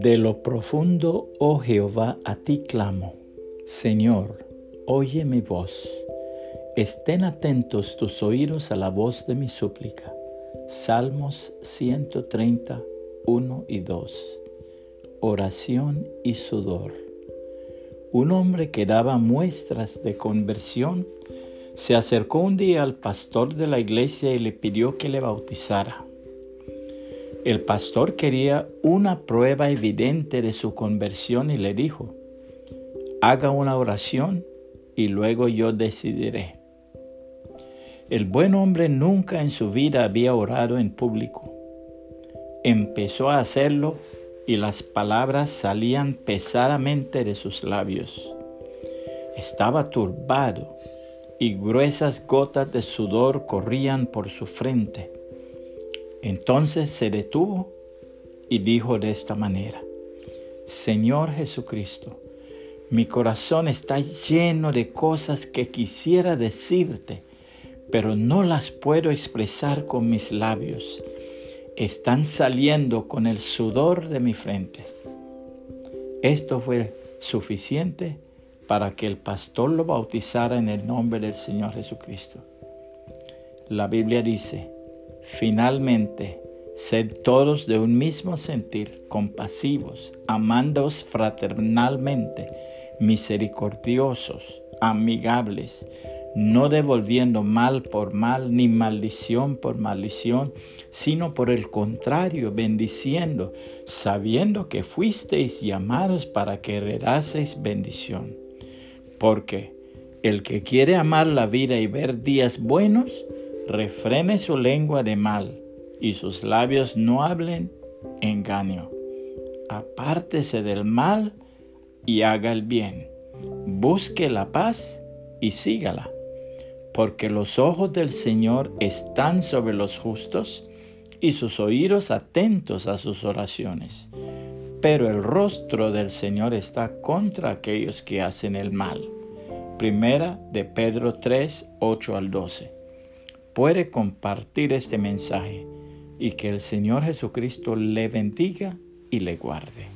De lo profundo, oh Jehová, a ti clamo. Señor, oye mi voz. Estén atentos tus oídos a la voz de mi súplica. Salmos 130, 1 y 2. Oración y sudor. Un hombre que daba muestras de conversión se acercó un día al pastor de la iglesia y le pidió que le bautizara. El pastor quería una prueba evidente de su conversión y le dijo, haga una oración y luego yo decidiré. El buen hombre nunca en su vida había orado en público. Empezó a hacerlo y las palabras salían pesadamente de sus labios. Estaba turbado y gruesas gotas de sudor corrían por su frente. Entonces se detuvo y dijo de esta manera, Señor Jesucristo, mi corazón está lleno de cosas que quisiera decirte, pero no las puedo expresar con mis labios. Están saliendo con el sudor de mi frente. Esto fue suficiente para que el pastor lo bautizara en el nombre del Señor Jesucristo. La Biblia dice, Finalmente, sed todos de un mismo sentir, compasivos, amándoos fraternalmente, misericordiosos, amigables, no devolviendo mal por mal ni maldición por maldición, sino por el contrario, bendiciendo, sabiendo que fuisteis llamados para que heredaseis bendición. Porque el que quiere amar la vida y ver días buenos, refrene su lengua de mal y sus labios no hablen engaño. Apártese del mal y haga el bien. Busque la paz y sígala, porque los ojos del Señor están sobre los justos y sus oídos atentos a sus oraciones. Pero el rostro del Señor está contra aquellos que hacen el mal. Primera de Pedro 3, 8 al 12 puede compartir este mensaje y que el Señor Jesucristo le bendiga y le guarde.